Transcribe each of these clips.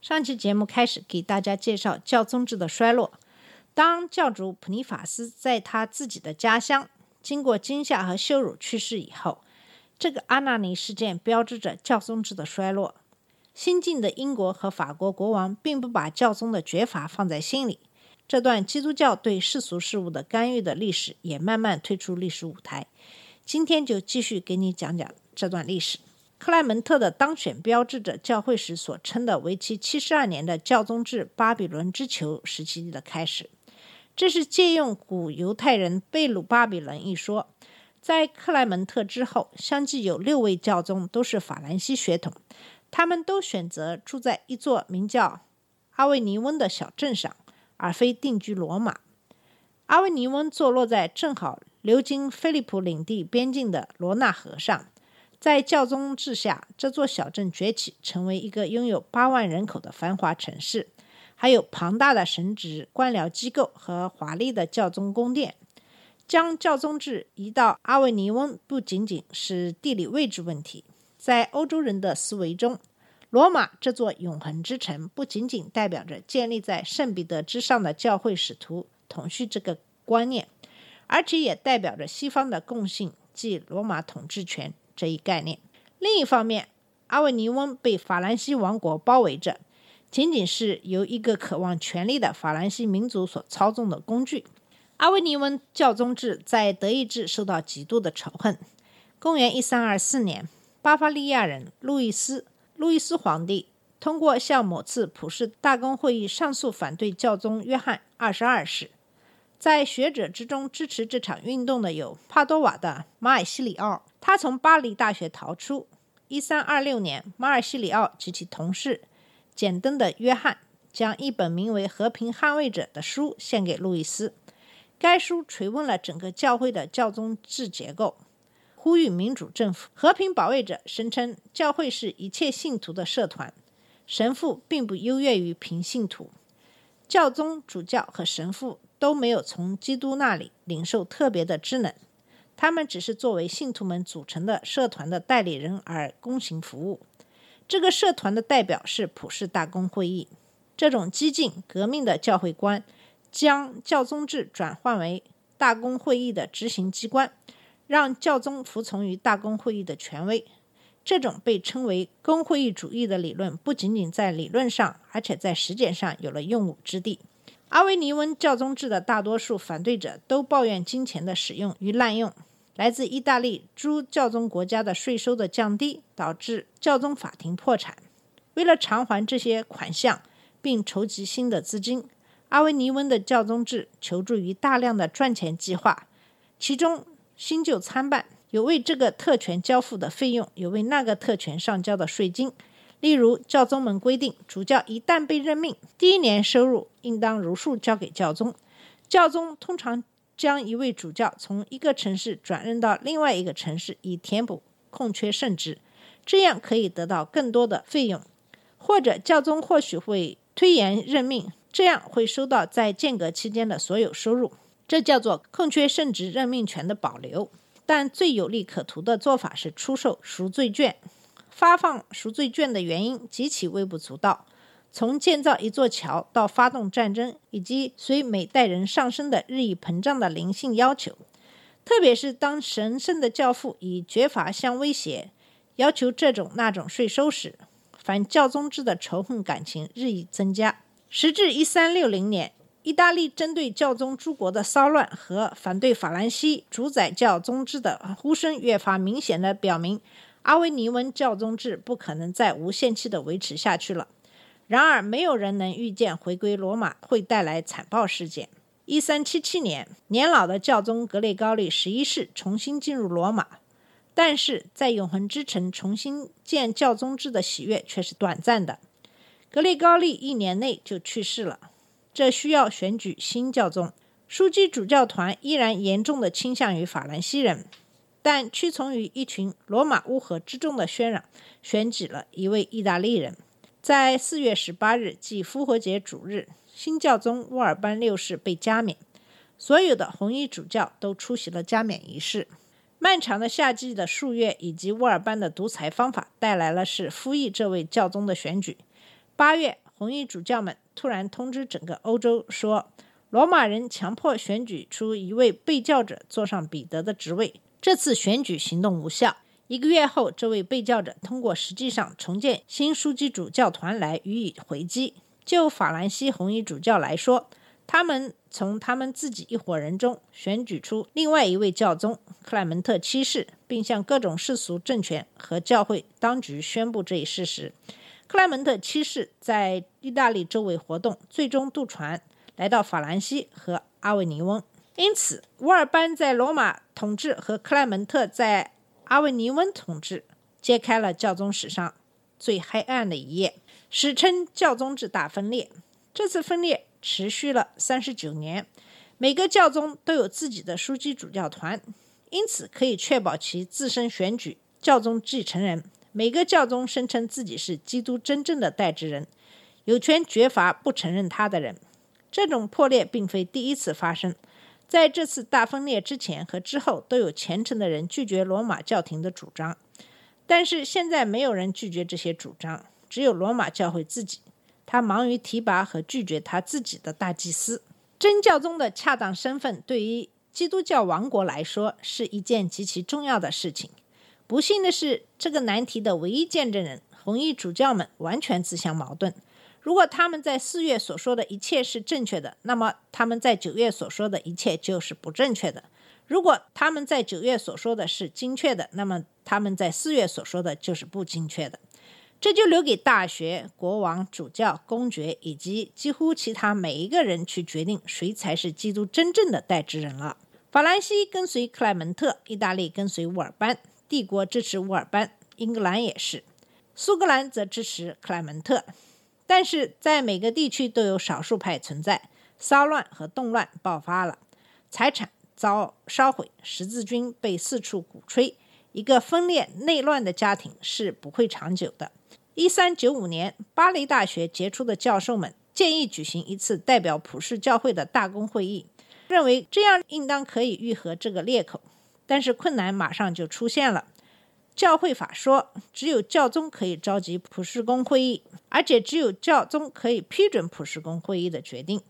上期节目开始给大家介绍教宗制的衰落。当教主普尼法斯在他自己的家乡经过惊吓和羞辱去世以后，这个阿纳尼事件标志着教宗制的衰落。新晋的英国和法国国王并不把教宗的绝罚放在心里，这段基督教对世俗事务的干预的历史也慢慢退出历史舞台。今天就继续给你讲讲这段历史。克莱门特的当选标志着教会史所称的为期七十二年的教宗制巴比伦之囚时期的开始。这是借用古犹太人被掳巴比伦一说。在克莱门特之后，相继有六位教宗都是法兰西血统，他们都选择住在一座名叫阿维尼翁的小镇上，而非定居罗马。阿维尼翁坐落在正好流经菲利普领地边境的罗纳河上。在教宗治下，这座小镇崛起，成为一个拥有八万人口的繁华城市，还有庞大的神职官僚机构和华丽的教宗宫殿。将教宗制移到阿维尼翁，不仅仅是地理位置问题，在欧洲人的思维中，罗马这座永恒之城不仅仅代表着建立在圣彼得之上的教会使徒统绪这个观念，而且也代表着西方的共性，即罗马统治权。这一概念。另一方面，阿维尼翁被法兰西王国包围着，仅仅是由一个渴望权力的法兰西民族所操纵的工具。阿维尼翁教宗制在德意志受到极度的仇恨。公元一三二四年，巴伐利亚人路易斯路易斯皇帝通过向某次普世大公会议上诉反对教宗约翰二十二世。在学者之中支持这场运动的有帕多瓦的马尔西里奥，他从巴黎大学逃出。一三二六年，马尔西里奥及其同事简登的约翰将一本名为《和平捍卫者》的书献给路易斯。该书锤问了整个教会的教宗制结构，呼吁民主政府。和平保卫者声称，教会是一切信徒的社团，神父并不优越于平信徒，教宗、主教和神父。都没有从基督那里领受特别的职能，他们只是作为信徒们组成的社团的代理人而公行服务。这个社团的代表是普世大公会议。这种激进革命的教会观将教宗制转换为大公会议的执行机关，让教宗服从于大公会议的权威。这种被称为公会议主义的理论，不仅仅在理论上，而且在实践上有了用武之地。阿维尼翁教宗制的大多数反对者都抱怨金钱的使用与滥用，来自意大利诸教宗国家的税收的降低，导致教宗法庭破产。为了偿还这些款项并筹集新的资金，阿维尼翁的教宗制求助于大量的赚钱计划，其中新旧参半，有为这个特权交付的费用，有为那个特权上交的税金。例如，教宗们规定，主教一旦被任命，第一年收入应当如数交给教宗。教宗通常将一位主教从一个城市转任到另外一个城市，以填补空缺圣职，这样可以得到更多的费用。或者，教宗或许会推延任命，这样会收到在间隔期间的所有收入。这叫做空缺圣职任命权的保留。但最有利可图的做法是出售赎罪券。发放赎罪券的原因极其微不足道，从建造一座桥到发动战争，以及随每代人上升的日益膨胀的灵性要求。特别是当神圣的教父以绝罚相威胁，要求这种那种税收时，反教宗制的仇恨感情日益增加。时至一三六零年，意大利针对教宗诸国的骚乱和反对法兰西主宰教宗制的呼声越发明显的表明。阿维尼翁教宗制不可能再无限期的维持下去了。然而，没有人能预见回归罗马会带来惨暴事件。一三七七年，年老的教宗格雷高利十一世重新进入罗马，但是在永恒之城重新建教宗制的喜悦却是短暂的。格雷高利一年内就去世了。这需要选举新教宗。枢机主教团依然严重的倾向于法兰西人，但屈从于一群罗马乌合之众的喧嚷，选举了一位意大利人。在四月十八日，即复活节主日，新教宗乌尔班六世被加冕，所有的红衣主教都出席了加冕仪式。漫长的夏季的数月以及乌尔班的独裁方法带来了是复议这位教宗的选举。八月，红衣主教们突然通知整个欧洲说。罗马人强迫选举出一位被教者坐上彼得的职位。这次选举行动无效。一个月后，这位被教者通过实际上重建新枢机主教团来予以回击。就法兰西红衣主教来说，他们从他们自己一伙人中选举出另外一位教宗克莱门特七世，并向各种世俗政权和教会当局宣布这一事实。克莱门特七世在意大利周围活动，最终渡船。来到法兰西和阿维尼翁，因此乌尔班在罗马统治和克莱门特在阿维尼翁统治，揭开了教宗史上最黑暗的一页，史称教宗制大分裂。这次分裂持续了三十九年，每个教宗都有自己的枢机主教团，因此可以确保其自身选举教宗继承人。每个教宗声称自己是基督真正的代之人，有权绝罚不承认他的人。这种破裂并非第一次发生，在这次大分裂之前和之后，都有虔诚的人拒绝罗马教廷的主张。但是现在没有人拒绝这些主张，只有罗马教会自己。他忙于提拔和拒绝他自己的大祭司。真教宗的恰当身份对于基督教王国来说是一件极其重要的事情。不幸的是，这个难题的唯一见证人——红衣主教们，完全自相矛盾。如果他们在四月所说的一切是正确的，那么他们在九月所说的一切就是不正确的；如果他们在九月所说的是精确的，那么他们在四月所说的就是不精确的。这就留给大学、国王、主教、公爵以及几乎其他每一个人去决定谁才是基督真正的代之人了。法兰西跟随克莱门特，意大利跟随乌尔班，帝国支持乌尔班，英格兰也是，苏格兰则支持克莱门特。但是在每个地区都有少数派存在，骚乱和动乱爆发了，财产遭烧毁，十字军被四处鼓吹。一个分裂内乱的家庭是不会长久的。一三九五年，巴黎大学杰出的教授们建议举行一次代表普世教会的大公会议，认为这样应当可以愈合这个裂口。但是困难马上就出现了。教会法说，只有教宗可以召集普世公会议。而且只有教宗可以批准普世公会议的决定。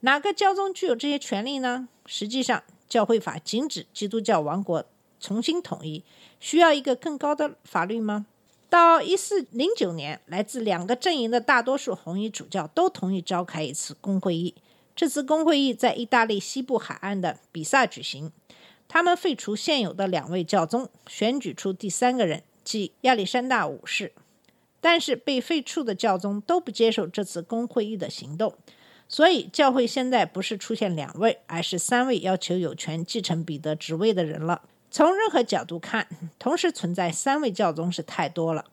哪个教宗具有这些权利呢？实际上，教会法禁止基督教王国重新统一。需要一个更高的法律吗？到一四零九年，来自两个阵营的大多数红衣主教都同意召开一次公会议。这次公会议在意大利西部海岸的比萨举行。他们废除现有的两位教宗，选举出第三个人，即亚历山大五世。但是被废黜的教宗都不接受这次公会议的行动，所以教会现在不是出现两位，而是三位要求有权继承彼得职位的人了。从任何角度看，同时存在三位教宗是太多了。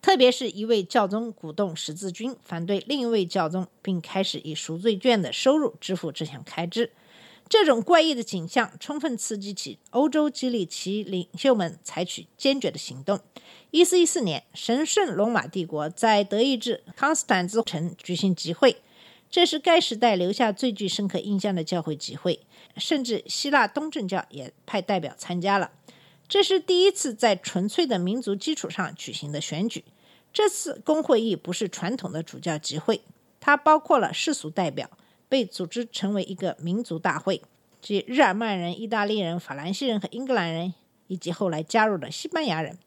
特别是一位教宗鼓动十字军反对另一位教宗，并开始以赎罪券的收入支付这项开支。这种怪异的景象充分刺激起欧洲，激励其领袖们采取坚决的行动。一四一四年，神圣罗马帝国在德意志康斯坦茨城举行集会，这是该时代留下最具深刻印象的教会集会。甚至希腊东正教也派代表参加了。这是第一次在纯粹的民族基础上举行的选举。这次公会议不是传统的主教集会，它包括了世俗代表。被组织成为一个民族大会，即日耳曼人、意大利人、法兰西人和英格兰人，以及后来加入的西班牙人。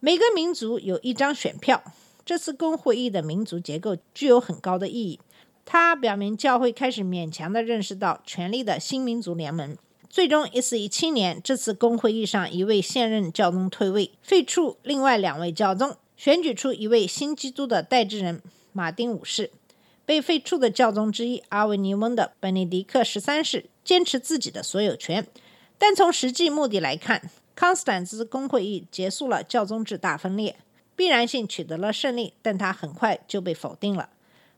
每个民族有一张选票。这次公会议的民族结构具有很高的意义，它表明教会开始勉强地认识到权力的新民族联盟。最终，一四一七年这次公会议上，一位现任教宗退位，废黜另外两位教宗，选举出一位新基督的代之人马丁五世。被废黜的教宗之一阿维尼翁的本尼迪克十三世坚持自己的所有权，但从实际目的来看，康斯坦茨公会议结束了教宗制大分裂，必然性取得了胜利，但他很快就被否定了。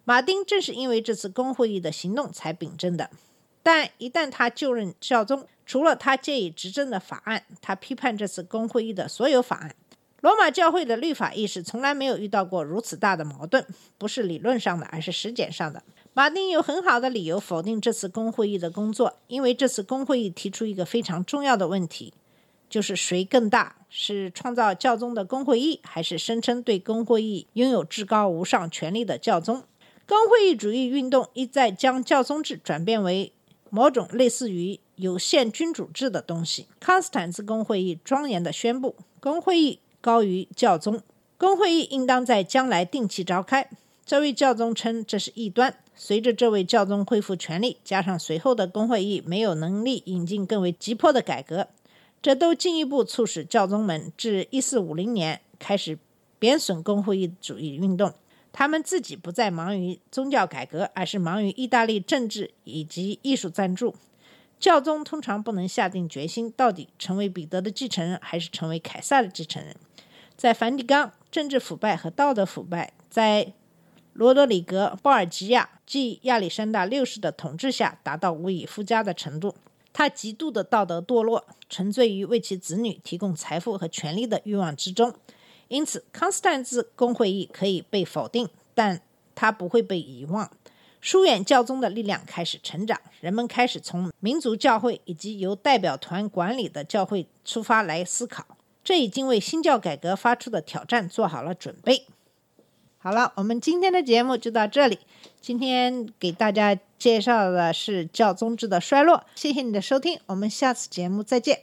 马丁正是因为这次公会议的行动才秉政的。但一旦他就任教宗，除了他借以执政的法案，他批判这次公会议的所有法案。罗马教会的律法意识从来没有遇到过如此大的矛盾，不是理论上的，而是实践上的。马丁有很好的理由否定这次公会议的工作，因为这次公会议提出一个非常重要的问题，就是谁更大，是创造教宗的公会议，还是声称对公会议拥有至高无上权力的教宗？公会议主义运动一再将教宗制转变为。某种类似于有限君主制的东西。康斯坦茨公会议庄严地宣布，公会议高于教宗，公会议应当在将来定期召开。这位教宗称这是异端。随着这位教宗恢复权力，加上随后的公会议没有能力引进更为急迫的改革，这都进一步促使教宗们至1450年开始贬损公会议主义运动。他们自己不再忙于宗教改革，而是忙于意大利政治以及艺术赞助。教宗通常不能下定决心，到底成为彼得的继承人，还是成为凯撒的继承人。在梵蒂冈，政治腐败和道德腐败在罗德里格·鲍尔吉亚即亚历山大六世的统治下达到无以复加的程度。他极度的道德堕落，沉醉于为其子女提供财富和权力的欲望之中。因此，康斯坦茨公会议可以被否定，但它不会被遗忘。疏远教宗的力量开始成长，人们开始从民族教会以及由代表团管理的教会出发来思考。这已经为新教改革发出的挑战做好了准备。好了，我们今天的节目就到这里。今天给大家介绍的是教宗制的衰落。谢谢你的收听，我们下次节目再见。